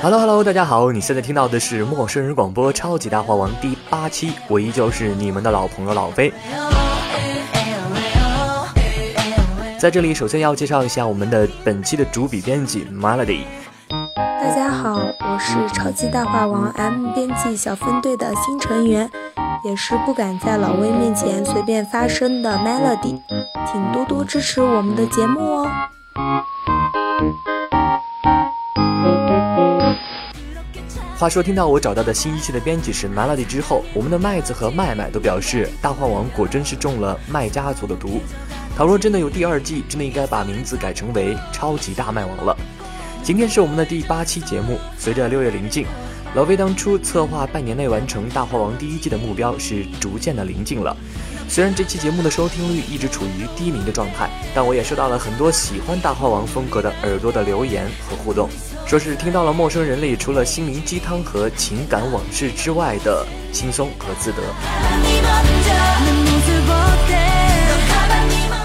Hello Hello，大家好，你现在听到的是陌生人广播超级大话王第八期，我依旧是你们的老朋友老飞。在这里，首先要介绍一下我们的本期的主笔编辑 Melody。大家好，我是超级大话王 M 编辑小分队的新成员，也是不敢在老魏面前随便发声的 Melody，请多多支持我们的节目哦。话说，听到我找到的新一期的编辑是 Melody 之后，我们的麦子和麦麦都表示，大话王果真是中了麦家族的毒。倘若真的有第二季，真的应该把名字改成为超级大麦王了。今天是我们的第八期节目，随着六月临近，老魏当初策划半年内完成大话王第一季的目标是逐渐的临近了。虽然这期节目的收听率一直处于低迷的状态，但我也收到了很多喜欢大话王风格的耳朵的留言和互动。说是听到了陌生人里除了心灵鸡汤和情感往事之外的轻松和自得，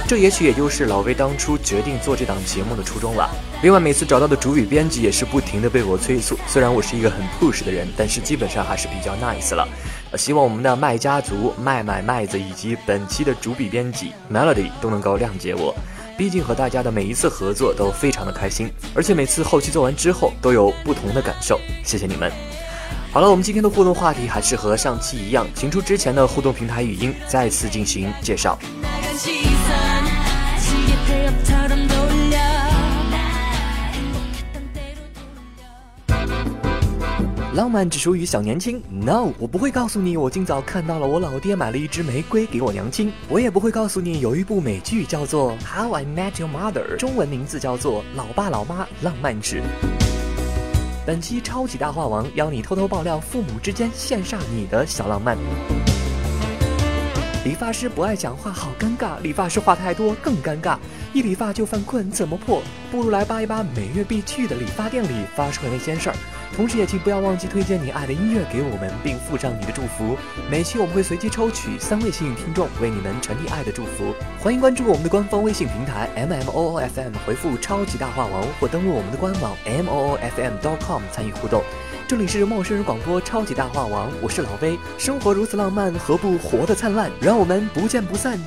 这也许也就是老魏当初决定做这档节目的初衷了。另外，每次找到的主笔编辑也是不停的被我催促。虽然我是一个很 push 的人，但是基本上还是比较 nice 了。希望我们的麦家族、麦麦麦子以及本期的主笔编辑 Melody 都能够谅解我。毕竟和大家的每一次合作都非常的开心，而且每次后期做完之后都有不同的感受，谢谢你们。好了，我们今天的互动话题还是和上期一样，请出之前的互动平台语音，再次进行介绍。浪漫只属于小年轻。No，我不会告诉你，我今早看到了我老爹买了一支玫瑰给我娘亲。我也不会告诉你，有一部美剧叫做《How I Met Your Mother》，中文名字叫做《老爸老妈浪漫史》。本期超级大话王邀你偷偷爆料父母之间羡煞你的小浪漫。理发师不爱讲话，好尴尬；理发师话太多，更尴尬。一理发就犯困，怎么破？不如来扒一扒每月必去的理发店里发生的那些事儿。同时，也请不要忘记推荐你爱的音乐给我们，并附上你的祝福。每期我们会随机抽取三位幸运听众，为你们传递爱的祝福。欢迎关注我们的官方微信平台 M M O O F M，回复“超级大话王”或登录我们的官网 M O O F M dot com 参与互动。这里是陌生人广播超级大话王，我是老威。生活如此浪漫，何不活得灿烂？让我们不见不散。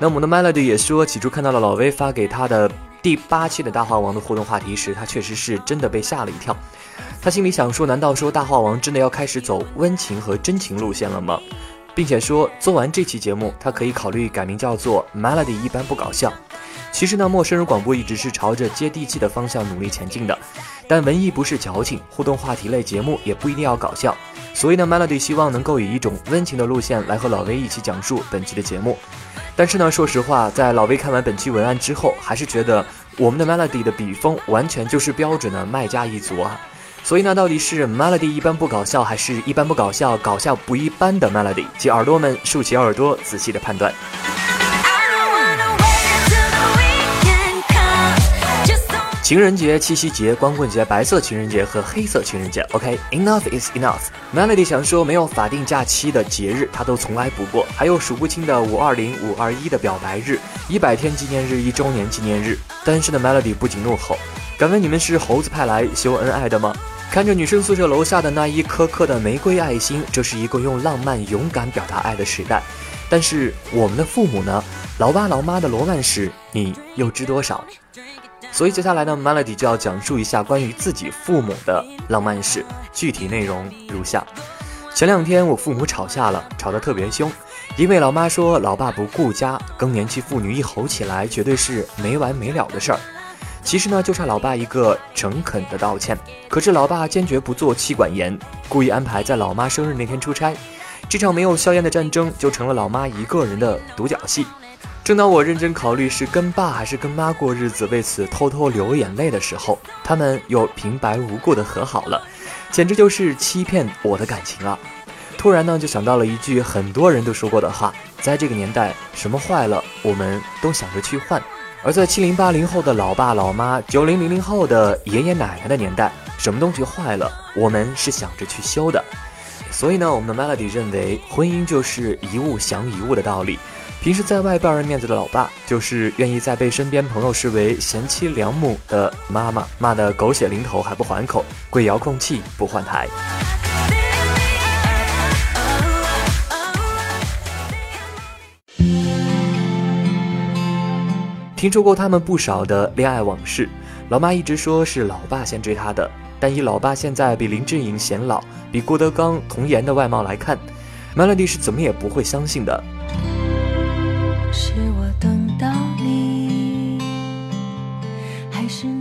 那我们的 Melody 也说，起初看到了老威发给他的第八期的大话王的互动话题时，他确实是真的被吓了一跳。他心里想说，难道说大话王真的要开始走温情和真情路线了吗？并且说，做完这期节目，他可以考虑改名叫做 Melody 一般不搞笑。其实呢，陌生人广播一直是朝着接地气的方向努力前进的。但文艺不是矫情，互动话题类节目也不一定要搞笑。所以呢，Melody 希望能够以一种温情的路线来和老威一起讲述本期的节目。但是呢，说实话，在老魏看完本期文案之后，还是觉得我们的 Melody 的笔锋完全就是标准的卖家一族啊。所以呢，到底是 Melody 一般不搞笑，还是一般不搞笑，搞笑不一般的 Melody？请耳朵们竖起耳朵，仔细的判断。情人节、七夕节、光棍节、白色情人节和黑色情人节。OK，enough is enough。Melody 想说，没有法定假期的节日，他都从来不过。还有数不清的五二零、五二一的表白日、一百天纪念日、一周年纪念日。单身的 Melody 不仅怒吼：“敢问你们是猴子派来秀恩爱的吗？”看着女生宿舍楼下的那一颗颗的玫瑰爱心，这是一个用浪漫勇敢表达爱的时代。但是我们的父母呢？老爸老妈的罗曼史，你又知多少？所以接下来呢，Melody 就要讲述一下关于自己父母的浪漫史，具体内容如下：前两天我父母吵架了，吵得特别凶，因为老妈说老爸不顾家，更年期妇女一吼起来绝对是没完没了的事儿。其实呢，就差老爸一个诚恳的道歉。可是老爸坚决不做妻管严，故意安排在老妈生日那天出差，这场没有硝烟的战争就成了老妈一个人的独角戏。正当我认真考虑是跟爸还是跟妈过日子，为此偷偷流眼泪的时候，他们又平白无故的和好了，简直就是欺骗我的感情啊！突然呢，就想到了一句很多人都说过的话：在这个年代，什么坏了，我们都想着去换。而在七零八零后的老爸老妈、九零零零后的爷爷奶奶的年代，什么东西坏了，我们是想着去修的。所以呢，我们的 Melody 认为，婚姻就是一物降一物的道理。平时在外败人面子的老爸，就是愿意在被身边朋友视为贤妻良母的妈妈骂得狗血淋头还不还口，跪遥控器不换台。听说过他们不少的恋爱往事，老妈一直说是老爸先追她的，但以老爸现在比林志颖显老，比郭德纲童颜的外貌来看，Melody 是怎么也不会相信的。是我等到你，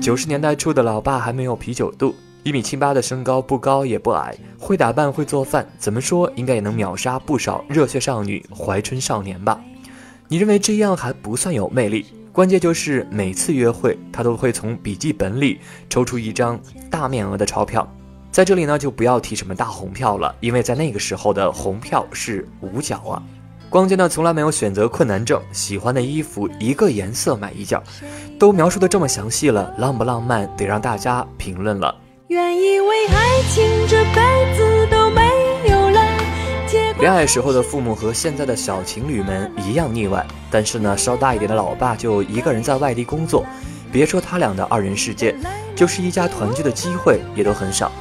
九十年代初的老爸还没有啤酒肚，一米七八的身高，不高也不矮，会打扮会做饭，怎么说应该也能秒杀不少热血少女、怀春少年吧？你认为这样还不算有魅力？关键就是每次约会，他都会从笔记本里抽出一张大面额的钞票。在这里呢，就不要提什么大红票了，因为在那个时候的红票是五角啊。光键呢，从来没有选择困难症，喜欢的衣服一个颜色买一件，都描述的这么详细了，浪不浪漫得让大家评论了。愿以为爱情这辈子都没有了。恋爱时候的父母和现在的小情侣们一样腻歪，但是呢，稍大一点的老爸就一个人在外地工作，别说他俩的二人世界，就是一家团聚的机会也都很少。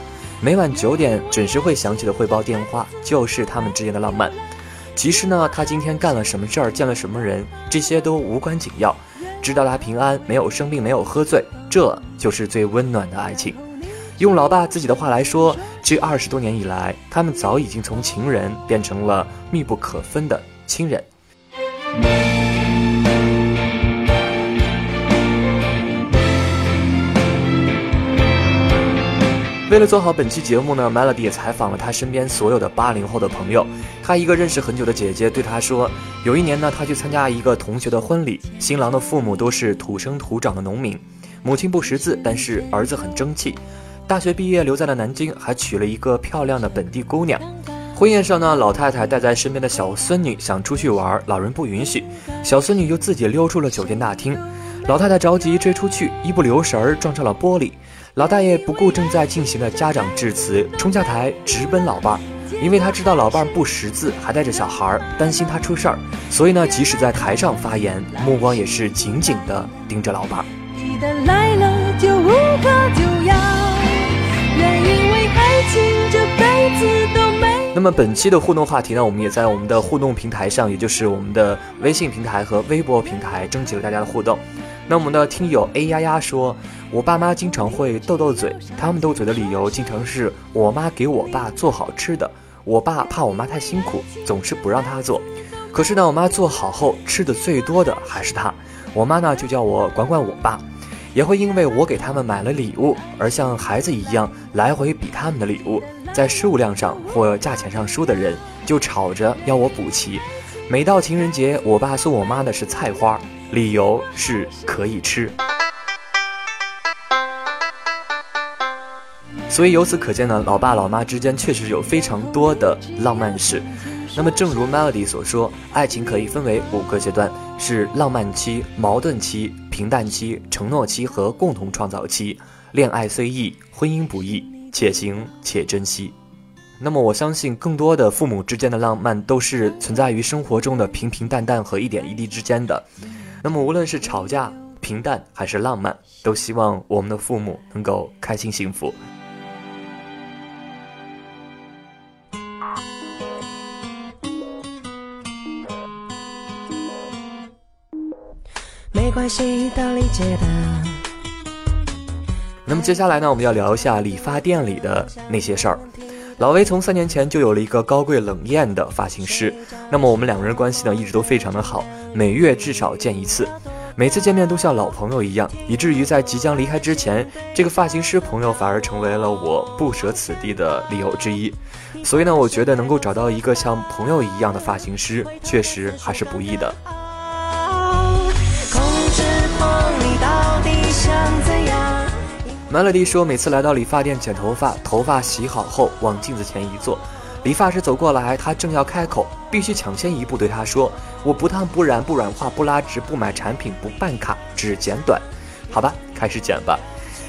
每晚九点准时会响起的汇报电话，就是他们之间的浪漫。其实呢，他今天干了什么事儿，见了什么人，这些都无关紧要，知道他平安，没有生病，没有喝醉，这就是最温暖的爱情。用老爸自己的话来说，这二十多年以来，他们早已经从情人变成了密不可分的亲人。为了做好本期节目呢，Melody 也采访了他身边所有的八零后的朋友。他一个认识很久的姐姐对他说，有一年呢，他去参加一个同学的婚礼，新郎的父母都是土生土长的农民，母亲不识字，但是儿子很争气。大学毕业留在了南京，还娶了一个漂亮的本地姑娘。婚宴上呢，老太太带在身边的小孙女想出去玩，老人不允许，小孙女就自己溜出了酒店大厅。老太太着急追出去，一不留神儿撞上了玻璃。老大爷不顾正在进行的家长致辞，冲下台直奔老伴儿，因为他知道老伴儿不识字，还带着小孩儿，担心他出事儿，所以呢，即使在台上发言，目光也是紧紧地盯着老伴儿。那么本期的互动话题呢，我们也在我们的互动平台上，也就是我们的微信平台和微博平台征集了大家的互动。那我们的听友 A 丫丫说，我爸妈经常会斗斗嘴，他们斗嘴的理由经常是我妈给我爸做好吃的，我爸怕我妈太辛苦，总是不让他做。可是呢，我妈做好后吃的最多的还是他，我妈呢就叫我管管我爸。也会因为我给他们买了礼物，而像孩子一样来回比他们的礼物，在数量上或价钱上输的人就吵着要我补齐。每到情人节，我爸送我妈的是菜花，理由是可以吃。所以由此可见呢，老爸老妈之间确实有非常多的浪漫事。那么，正如 Melody 所说，爱情可以分为五个阶段：是浪漫期、矛盾期。平淡期、承诺期和共同创造期，恋爱虽易，婚姻不易，且行且珍惜。那么，我相信更多的父母之间的浪漫都是存在于生活中的平平淡淡和一点一滴之间的。那么，无论是吵架、平淡还是浪漫，都希望我们的父母能够开心幸福。没关系都理解的。那么接下来呢，我们要聊一下理发店里的那些事儿。老威从三年前就有了一个高贵冷艳的发型师，那么我们两个人关系呢一直都非常的好，每月至少见一次，每次见面都像老朋友一样，以至于在即将离开之前，这个发型师朋友反而成为了我不舍此地的理由之一。所以呢，我觉得能够找到一个像朋友一样的发型师，确实还是不易的。Melody 说，每次来到理发店剪头发，头发洗好后往镜子前一坐，理发师走过来，他正要开口，必须抢先一步对他说：“我不烫不染不软化不拉直不买产品不办卡，只剪短。”好吧，开始剪吧。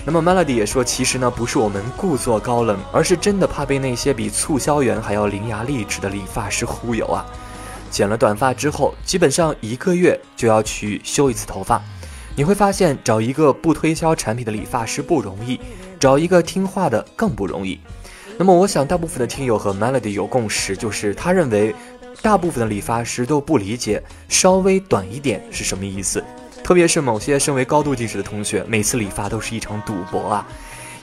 那么 Melody 也说，其实呢不是我们故作高冷，而是真的怕被那些比促销员还要伶牙俐齿的理发师忽悠啊。剪了短发之后，基本上一个月就要去修一次头发。你会发现，找一个不推销产品的理发师不容易，找一个听话的更不容易。那么，我想大部分的听友和 Melody 有共识，就是他认为，大部分的理发师都不理解稍微短一点是什么意思。特别是某些身为高度近视的同学，每次理发都是一场赌博啊！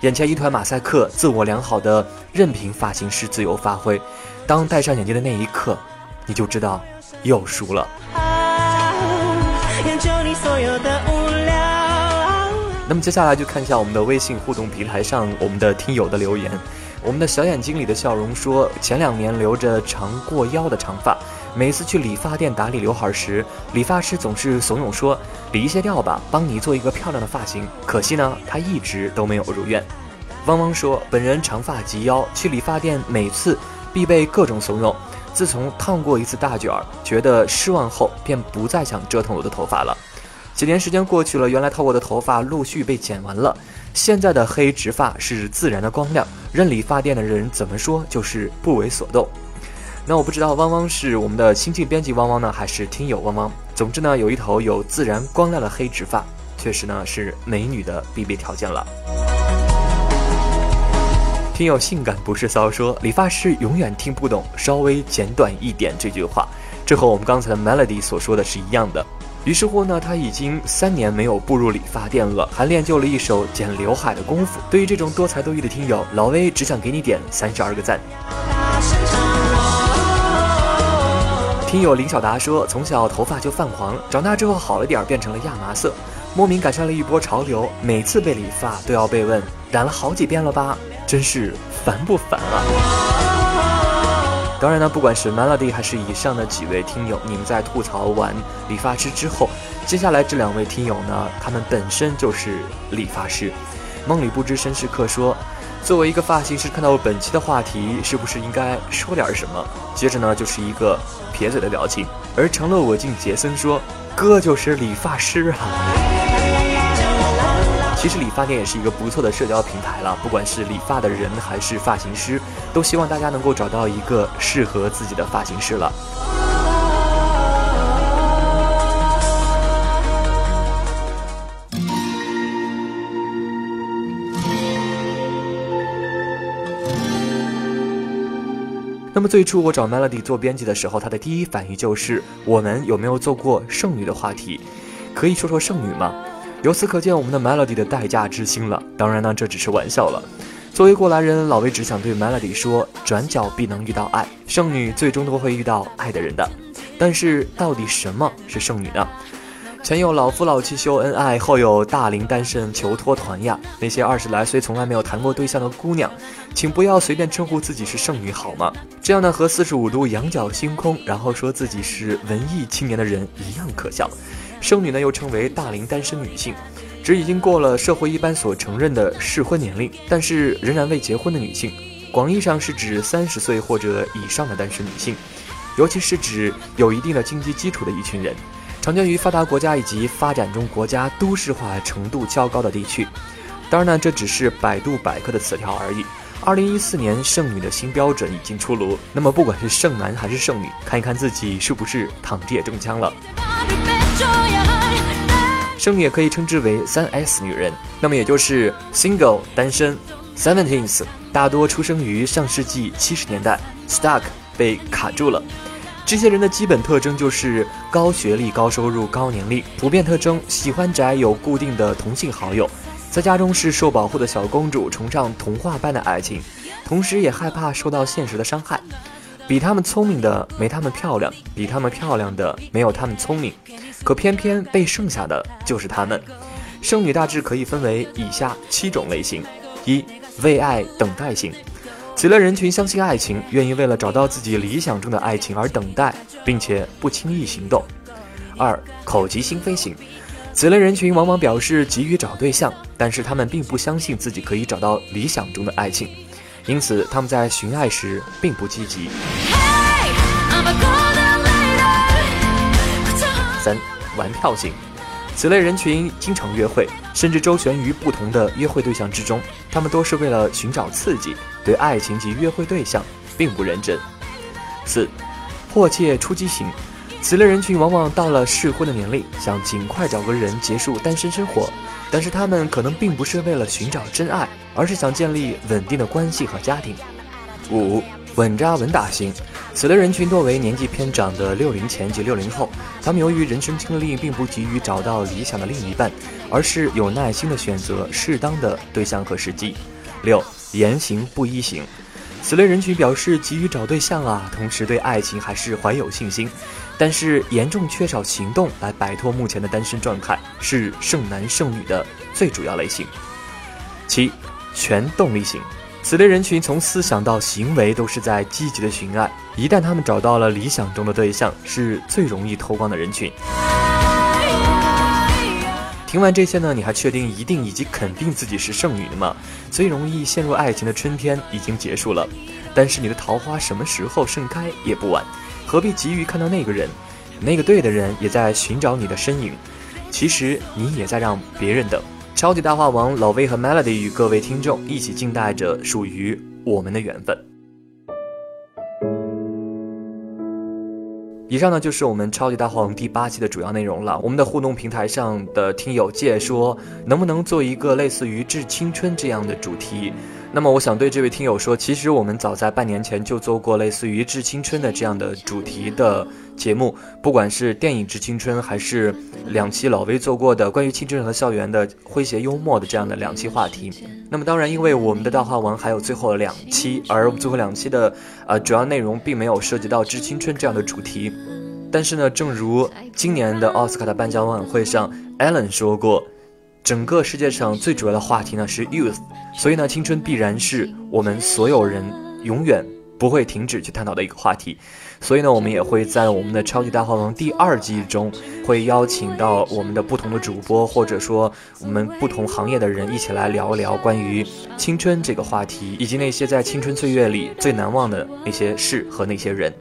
眼前一团马赛克，自我良好的任凭发型师自由发挥。当戴上眼镜的那一刻，你就知道又输了。研究你所有的那么接下来就看一下我们的微信互动平台上我们的听友的留言。我们的小眼睛里的笑容说，前两年留着长过腰的长发。每次去理发店打理刘海时，理发师总是怂恿说：“理一些掉吧，帮你做一个漂亮的发型。”可惜呢，他一直都没有如愿。汪汪说：“本人长发及腰，去理发店每次必被各种怂恿。自从烫过一次大卷儿，觉得失望后，便不再想折腾我的头发了。几年时间过去了，原来套过的头发陆续被剪完了。现在的黑直发是自然的光亮，任理发店的人怎么说就是不为所动。”那我不知道汪汪是我们的新晋编辑汪汪呢，还是听友汪汪？总之呢，有一头有自然光亮的黑直发，确实呢是美女的必备条件了。听友性感不是骚说，理发师永远听不懂稍微剪短一点这句话，这和我们刚才的 Melody 所说的是一样的。于是乎呢，他已经三年没有步入理发店了，还练就了一手剪刘海的功夫。对于这种多才多艺的听友，老威只想给你点三十二个赞。听友林小达说，从小头发就泛黄，长大之后好了点，变成了亚麻色，莫名赶上了一波潮流。每次被理发都要被问染了好几遍了吧，真是烦不烦啊！当然呢，不管是 Melody 还是以上的几位听友，你们在吐槽完理发师之后，接下来这两位听友呢，他们本身就是理发师。梦里不知身是客说。作为一个发型师，看到本期的话题，是不是应该说点什么？接着呢，就是一个撇嘴的表情。而成了我敬杰森说：“哥就是理发师啊。”其实理发店也是一个不错的社交平台了，不管是理发的人还是发型师，都希望大家能够找到一个适合自己的发型师了。那么最初我找 Melody 做编辑的时候，他的第一反应就是我们有没有做过剩女的话题？可以说说剩女吗？由此可见我们的 Melody 的待嫁之心了。当然呢，这只是玩笑了。作为过来人，老魏只想对 Melody 说：转角必能遇到爱，剩女最终都会遇到爱的人的。但是到底什么是剩女呢？前有老夫老妻秀恩爱，后有大龄单身求脱团呀！那些二十来岁从来没有谈过对象的姑娘，请不要随便称呼自己是剩女好吗？这样呢，和四十五度仰角星空，然后说自己是文艺青年的人一样可笑。剩女呢，又称为大龄单身女性，指已经过了社会一般所承认的适婚年龄，但是仍然未结婚的女性。广义上是指三十岁或者以上的单身女性，尤其是指有一定的经济基础的一群人。常见于发达国家以及发展中国家都市化程度较高的地区。当然呢，这只是百度百科的词条而已。二零一四年剩女的新标准已经出炉。那么，不管是剩男还是剩女，看一看自己是不是躺着也中枪了。剩女也可以称之为三 S 女人，那么也就是 single 单身，seventeens 大多出生于上世纪七十年代，stuck 被卡住了。这些人的基本特征就是高学历、高收入、高年龄。普遍特征：喜欢宅，有固定的同性好友，在家中是受保护的小公主，崇尚童话般的爱情，同时也害怕受到现实的伤害。比他们聪明的没他们漂亮，比他们漂亮的没有他们聪明，可偏偏被剩下的就是他们。剩女大致可以分为以下七种类型：一、为爱等待型。此类人群相信爱情，愿意为了找到自己理想中的爱情而等待，并且不轻易行动。二口急心飞型，此类人群往往表示急于找对象，但是他们并不相信自己可以找到理想中的爱情，因此他们在寻爱时并不积极。三，玩票型。此类人群经常约会，甚至周旋于不同的约会对象之中。他们多是为了寻找刺激，对爱情及约会对象并不认真。四，迫切出击型。此类人群往往到了适婚的年龄，想尽快找个人结束单身生活，但是他们可能并不是为了寻找真爱，而是想建立稳定的关系和家庭。五，稳扎稳打型。此类人群多为年纪偏长的六零前及六零后，他们由于人生经历，并不急于找到理想的另一半，而是有耐心的选择适当的对象和时机。六，言行不一型。此类人群表示急于找对象啊，同时对爱情还是怀有信心，但是严重缺少行动来摆脱目前的单身状态，是剩男剩女的最主要类型。七，全动力型，此类人群从思想到行为都是在积极的寻爱，一旦他们找到了理想中的对象，是最容易脱光的人群。听完这些呢，你还确定一定以及肯定自己是剩女的吗？最容易陷入爱情的春天已经结束了，但是你的桃花什么时候盛开也不晚，何必急于看到那个人？那个对的人也在寻找你的身影，其实你也在让别人等。超级大话王老威和 Melody 与各位听众一起静待着属于我们的缘分。以上呢就是我们超级大话王第八期的主要内容了。我们的互动平台上的听友界说，能不能做一个类似于致青春这样的主题？那么我想对这位听友说，其实我们早在半年前就做过类似于致青春的这样的主题的节目，不管是电影致青春，还是两期老威做过的关于青春和校园的诙谐幽默的这样的两期话题。那么当然，因为我们的大话王还有最后两期，而最后两期的呃主要内容并没有涉及到致青春这样的主题。但是呢，正如今年的奥斯卡的颁奖晚会上，Allen 说过。整个世界上最主要的话题呢是 youth，所以呢，青春必然是我们所有人永远不会停止去探讨的一个话题。所以呢，我们也会在我们的超级大话王第二季中，会邀请到我们的不同的主播，或者说我们不同行业的人一起来聊一聊关于青春这个话题，以及那些在青春岁月里最难忘的那些事和那些人。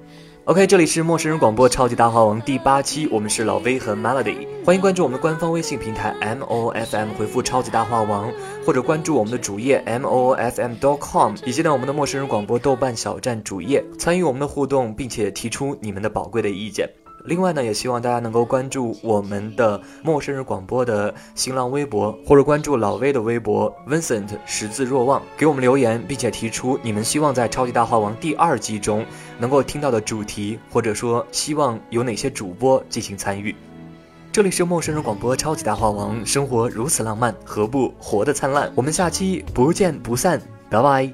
OK，这里是陌生人广播超级大话王第八期，我们是老 V 和 Melody，欢迎关注我们的官方微信平台 M O F M，回复超级大话王，或者关注我们的主页 M O F M dot com，以及呢我们的陌生人广播豆瓣小站主页，参与我们的互动，并且提出你们的宝贵的意见。另外呢，也希望大家能够关注我们的陌生人广播的新浪微博，或者关注老威的微博 Vincent 识字若望，给我们留言，并且提出你们希望在《超级大话王》第二季中能够听到的主题，或者说希望有哪些主播进行参与。这里是陌生人广播《超级大话王》，生活如此浪漫，何不活得灿烂？我们下期不见不散，拜拜。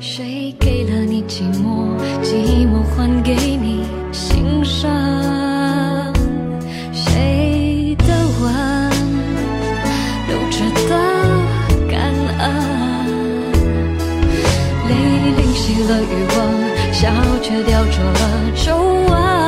谁给了你寂寞？寂寞还给淋熄了欲望，笑却雕琢了皱纹。